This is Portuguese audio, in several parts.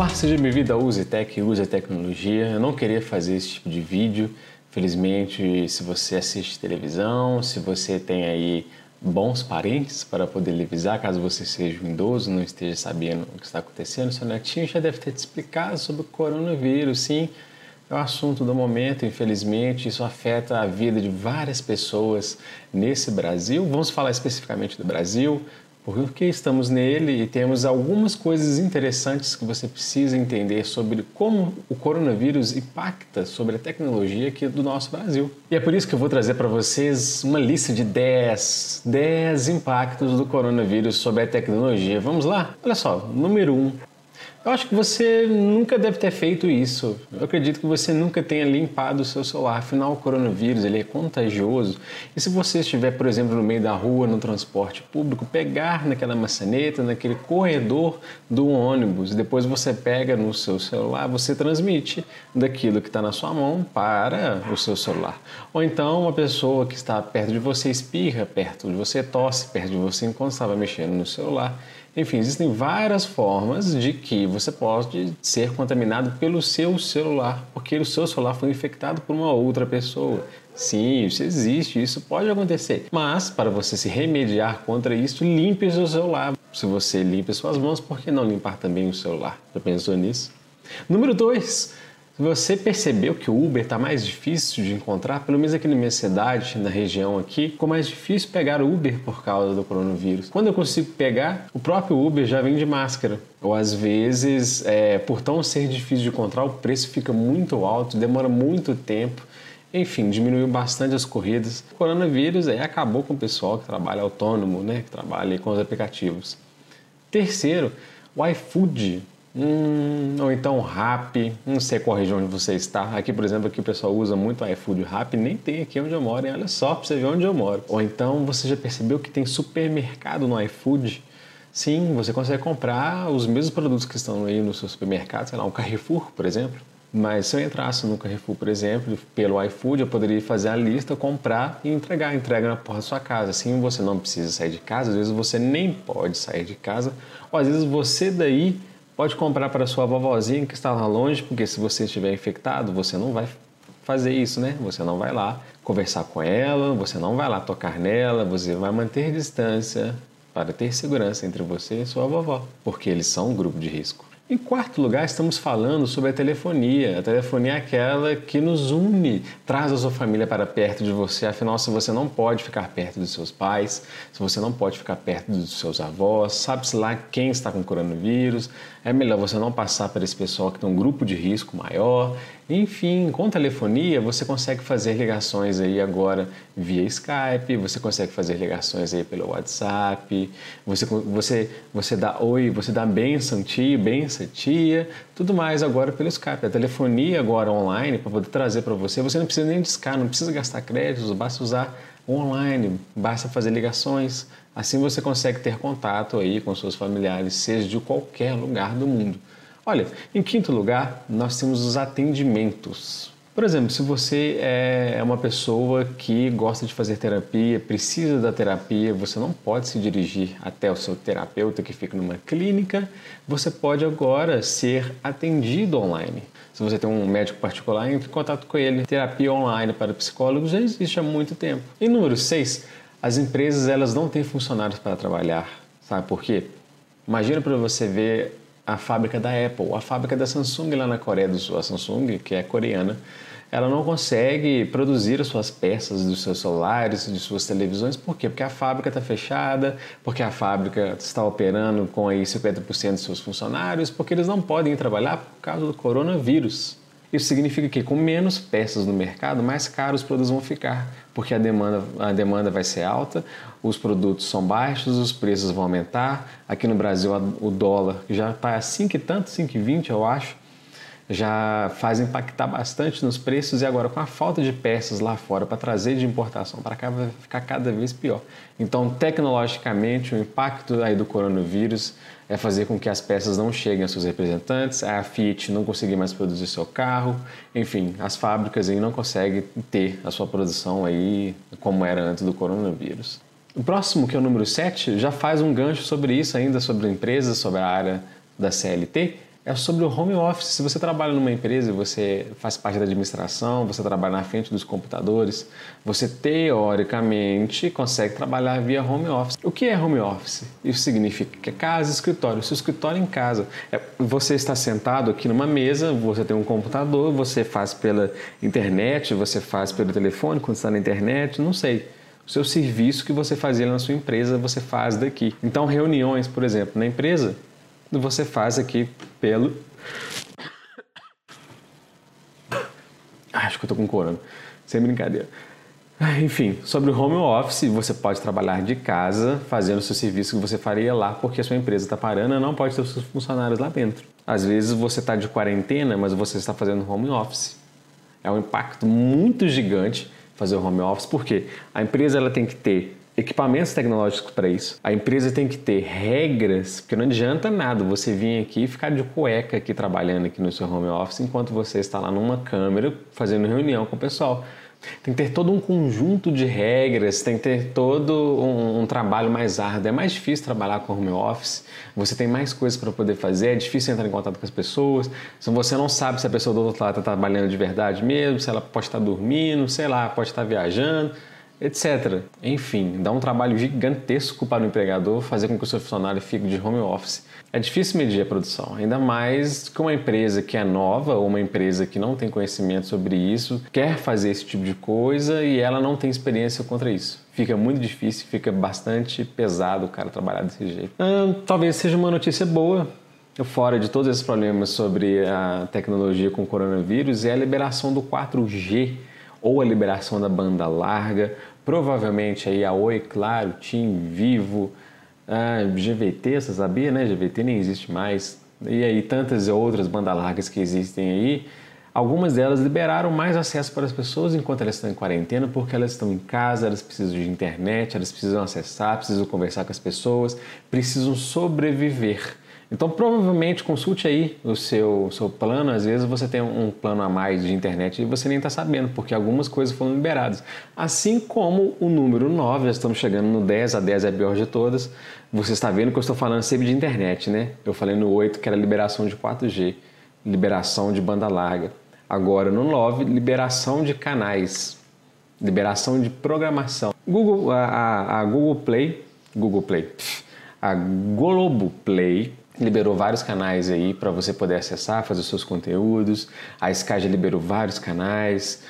Olá, seja bem-vindo ao Use Tech, Use a Tecnologia. Eu não queria fazer esse tipo de vídeo. Felizmente, se você assiste televisão, se você tem aí bons parentes para poder avisar, caso você seja um idoso, não esteja sabendo o que está acontecendo, seu netinho já deve ter te explicado sobre o coronavírus, sim. É o assunto do momento, infelizmente, isso afeta a vida de várias pessoas nesse Brasil. Vamos falar especificamente do Brasil, porque estamos nele e temos algumas coisas interessantes que você precisa entender sobre como o coronavírus impacta sobre a tecnologia aqui do nosso Brasil. E é por isso que eu vou trazer para vocês uma lista de 10, 10 impactos do coronavírus sobre a tecnologia. Vamos lá? Olha só, número 1, um, eu acho que você nunca deve ter feito isso. Eu acredito que você nunca tenha limpado o seu celular. Afinal, o coronavírus ele é contagioso. E se você estiver, por exemplo, no meio da rua, no transporte público, pegar naquela maçaneta, naquele corredor do ônibus, depois você pega no seu celular, você transmite daquilo que está na sua mão para o seu celular. Ou então, uma pessoa que está perto de você espirra perto de você, tosse perto de você enquanto estava mexendo no celular enfim, existem várias formas de que você pode ser contaminado pelo seu celular, porque o seu celular foi infectado por uma outra pessoa. Sim, isso existe, isso pode acontecer. Mas, para você se remediar contra isso, limpe o seu celular. Se você limpa suas mãos, por que não limpar também o celular? Já pensou nisso? Número 2 você percebeu que o Uber está mais difícil de encontrar, pelo menos aqui na minha cidade, na região aqui, ficou mais difícil pegar o Uber por causa do coronavírus. Quando eu consigo pegar, o próprio Uber já vem de máscara. Ou às vezes, é, por tão ser difícil de encontrar, o preço fica muito alto, demora muito tempo. Enfim, diminuiu bastante as corridas. O coronavírus aí acabou com o pessoal que trabalha autônomo, né, que trabalha com os aplicativos. Terceiro, o iFood Hum, ou então Rap, não sei qual região onde você está. Aqui, por exemplo, aqui o pessoal usa muito iFood Rap, nem tem aqui onde eu moro, hein? olha só para você ver onde eu moro. Ou então você já percebeu que tem supermercado no iFood? Sim, você consegue comprar os mesmos produtos que estão aí no seu supermercado, sei lá, um Carrefour, por exemplo. Mas se eu entrasse no Carrefour, por exemplo, pelo iFood, eu poderia fazer a lista, comprar e entregar, entrega na porta da sua casa. Assim você não precisa sair de casa, às vezes você nem pode sair de casa, ou às vezes você daí Pode comprar para sua vovozinha que está lá longe, porque se você estiver infectado, você não vai fazer isso, né? Você não vai lá conversar com ela, você não vai lá tocar nela, você vai manter distância para ter segurança entre você e sua vovó, porque eles são um grupo de risco. Em quarto lugar, estamos falando sobre a telefonia. A telefonia é aquela que nos une, traz a sua família para perto de você. Afinal, se você não pode ficar perto dos seus pais, se você não pode ficar perto dos seus avós, sabe-se lá quem está com coronavírus, é melhor você não passar para esse pessoal que tem um grupo de risco maior. Enfim, com telefonia você consegue fazer ligações aí agora via Skype, você consegue fazer ligações aí pelo WhatsApp, você, você, você dá oi, você dá benção tio, benção tia, tudo mais agora pelo Skype. A telefonia agora online para poder trazer para você, você não precisa nem discar, não precisa gastar créditos, basta usar online, basta fazer ligações. Assim você consegue ter contato aí com seus familiares, seja de qualquer lugar do mundo. Olha, em quinto lugar, nós temos os atendimentos. Por exemplo, se você é uma pessoa que gosta de fazer terapia, precisa da terapia, você não pode se dirigir até o seu terapeuta que fica numa clínica, você pode agora ser atendido online. Se você tem um médico particular, entre em contato com ele. Terapia online para psicólogos já existe há muito tempo. E número 6, as empresas elas não têm funcionários para trabalhar. Sabe por quê? Imagina para você ver a fábrica da Apple, a fábrica da Samsung lá na Coreia do Sul, a Samsung, que é coreana, ela não consegue produzir as suas peças dos seus celulares, de suas televisões, por quê? Porque a fábrica está fechada, porque a fábrica está operando com aí 50% de seus funcionários, porque eles não podem trabalhar por causa do coronavírus. Isso significa que com menos peças no mercado, mais caros os produtos vão ficar, porque a demanda, a demanda vai ser alta, os produtos são baixos, os preços vão aumentar. Aqui no Brasil o dólar já está a 5 e tanto, 5,20 eu acho, já faz impactar bastante nos preços e agora com a falta de peças lá fora para trazer de importação para cá vai ficar cada vez pior. Então, tecnologicamente, o impacto aí do coronavírus é fazer com que as peças não cheguem aos seus representantes, a Fiat não conseguir mais produzir seu carro, enfim, as fábricas aí não conseguem ter a sua produção aí como era antes do coronavírus. O próximo, que é o número 7, já faz um gancho sobre isso ainda, sobre empresas, sobre a área da CLT, é sobre o home office. Se você trabalha numa empresa, você faz parte da administração, você trabalha na frente dos computadores, você teoricamente consegue trabalhar via home office. O que é home office? Isso significa que é casa, escritório. Seu escritório é em casa. É, você está sentado aqui numa mesa, você tem um computador, você faz pela internet, você faz pelo telefone quando está na internet, não sei. O seu serviço que você fazia na sua empresa, você faz daqui. Então, reuniões, por exemplo, na empresa, você faz aqui pelo. Acho que eu tô com corona. Sem brincadeira. Enfim, sobre o home office, você pode trabalhar de casa fazendo o seu serviço que você faria lá, porque a sua empresa está parando e não pode ter os seus funcionários lá dentro. Às vezes você está de quarentena, mas você está fazendo home office. É um impacto muito gigante fazer o home office, porque a empresa ela tem que ter equipamentos tecnológicos para isso. A empresa tem que ter regras, porque não adianta nada você vir aqui e ficar de cueca aqui trabalhando aqui no seu home office enquanto você está lá numa câmera fazendo reunião com o pessoal. Tem que ter todo um conjunto de regras, tem que ter todo um, um, trabalho mais árduo. É mais difícil trabalhar com home office, você tem mais coisas para poder fazer, é difícil entrar em contato com as pessoas. Se você não sabe se a pessoa do outro lado está trabalhando de verdade mesmo, se ela pode estar dormindo, sei lá, pode estar viajando etc. Enfim, dá um trabalho gigantesco para o empregador fazer com que o seu funcionário fique de home office. É difícil medir a produção, ainda mais que uma empresa que é nova ou uma empresa que não tem conhecimento sobre isso quer fazer esse tipo de coisa e ela não tem experiência contra isso. Fica muito difícil, fica bastante pesado o cara trabalhar desse jeito. Ah, talvez seja uma notícia boa, fora de todos esses problemas sobre a tecnologia com o coronavírus, é a liberação do 4G ou a liberação da banda larga Provavelmente aí a Oi, Claro, Tim, Vivo, a GVT, você sabia, né? GVT nem existe mais. E aí tantas outras bandas largas que existem aí, algumas delas liberaram mais acesso para as pessoas enquanto elas estão em quarentena, porque elas estão em casa, elas precisam de internet, elas precisam acessar, precisam conversar com as pessoas, precisam sobreviver. Então, provavelmente, consulte aí o seu, seu plano. Às vezes você tem um plano a mais de internet e você nem está sabendo, porque algumas coisas foram liberadas. Assim como o número 9, já estamos chegando no 10, a 10 é a pior de todas. Você está vendo que eu estou falando sempre de internet, né? Eu falei no 8 que era liberação de 4G, liberação de banda larga. Agora no 9, liberação de canais, liberação de programação. Google, a, a, a Google Play, Google Play, a Globo Play liberou vários canais aí para você poder acessar, fazer os seus conteúdos. A Sky já liberou vários canais.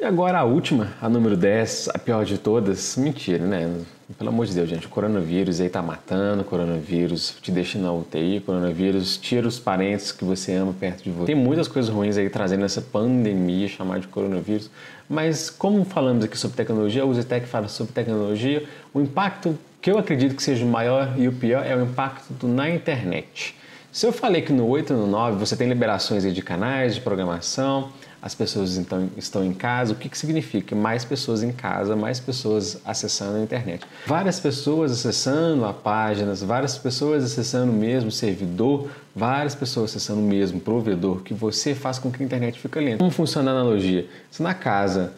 E agora a última, a número 10, a pior de todas. Mentira, né? Pelo amor de Deus, gente, o coronavírus aí tá matando, o coronavírus te deixa na UTI, o coronavírus tira os parentes que você ama perto de você. Tem muitas coisas ruins aí trazendo essa pandemia chamada de coronavírus, mas como falamos aqui sobre tecnologia, o Zetec fala sobre tecnologia, o impacto que eu acredito que seja o maior e o pior é o impacto na internet. Se eu falei que no 8 e no 9 você tem liberações de canais de programação, as pessoas então estão em casa, o que, que significa? Mais pessoas em casa, mais pessoas acessando a internet. Várias pessoas acessando a páginas, várias pessoas acessando o mesmo servidor, várias pessoas acessando o mesmo provedor, que você faz com que a internet fique lenta. Como funciona a analogia? Se na casa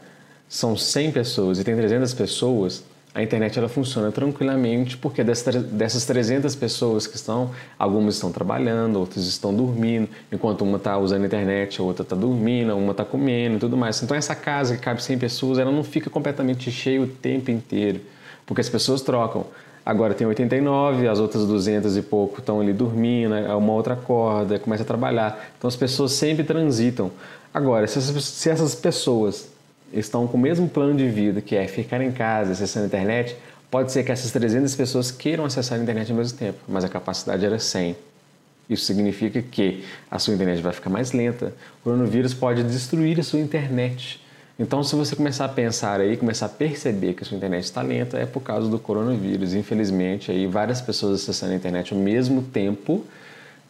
são 100 pessoas e tem 300 pessoas, a internet ela funciona tranquilamente porque dessas 300 pessoas que estão, algumas estão trabalhando, outras estão dormindo, enquanto uma está usando a internet, a outra está dormindo, uma está comendo e tudo mais. Então essa casa que cabe 100 pessoas, ela não fica completamente cheia o tempo inteiro, porque as pessoas trocam. Agora tem 89, as outras 200 e pouco estão ali dormindo, né? uma outra acorda, começa a trabalhar. Então as pessoas sempre transitam. Agora, se essas pessoas estão com o mesmo plano de vida, que é ficar em casa, acessando a internet, pode ser que essas 300 pessoas queiram acessar a internet ao mesmo tempo, mas a capacidade era 100. Isso significa que a sua internet vai ficar mais lenta. O coronavírus pode destruir a sua internet. Então, se você começar a pensar aí, começar a perceber que a sua internet está lenta, é por causa do coronavírus. Infelizmente, aí várias pessoas acessando a internet ao mesmo tempo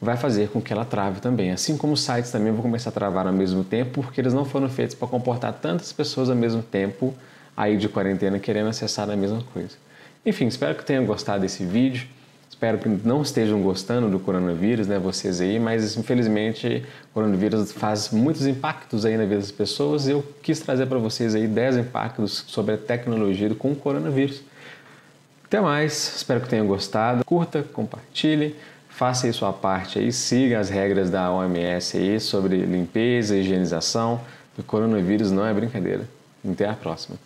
vai fazer com que ela trave também. Assim como os sites também vão começar a travar ao mesmo tempo, porque eles não foram feitos para comportar tantas pessoas ao mesmo tempo aí de quarentena querendo acessar a mesma coisa. Enfim, espero que tenham gostado desse vídeo. Espero que não estejam gostando do coronavírus, né, vocês aí, mas infelizmente o coronavírus faz muitos impactos aí na vida das pessoas e eu quis trazer para vocês aí 10 impactos sobre a tecnologia com o coronavírus. Até mais, espero que tenham gostado. Curta, compartilhe faça aí sua parte aí, siga as regras da OMS aí sobre limpeza, higienização. O coronavírus não é brincadeira. Até a próxima.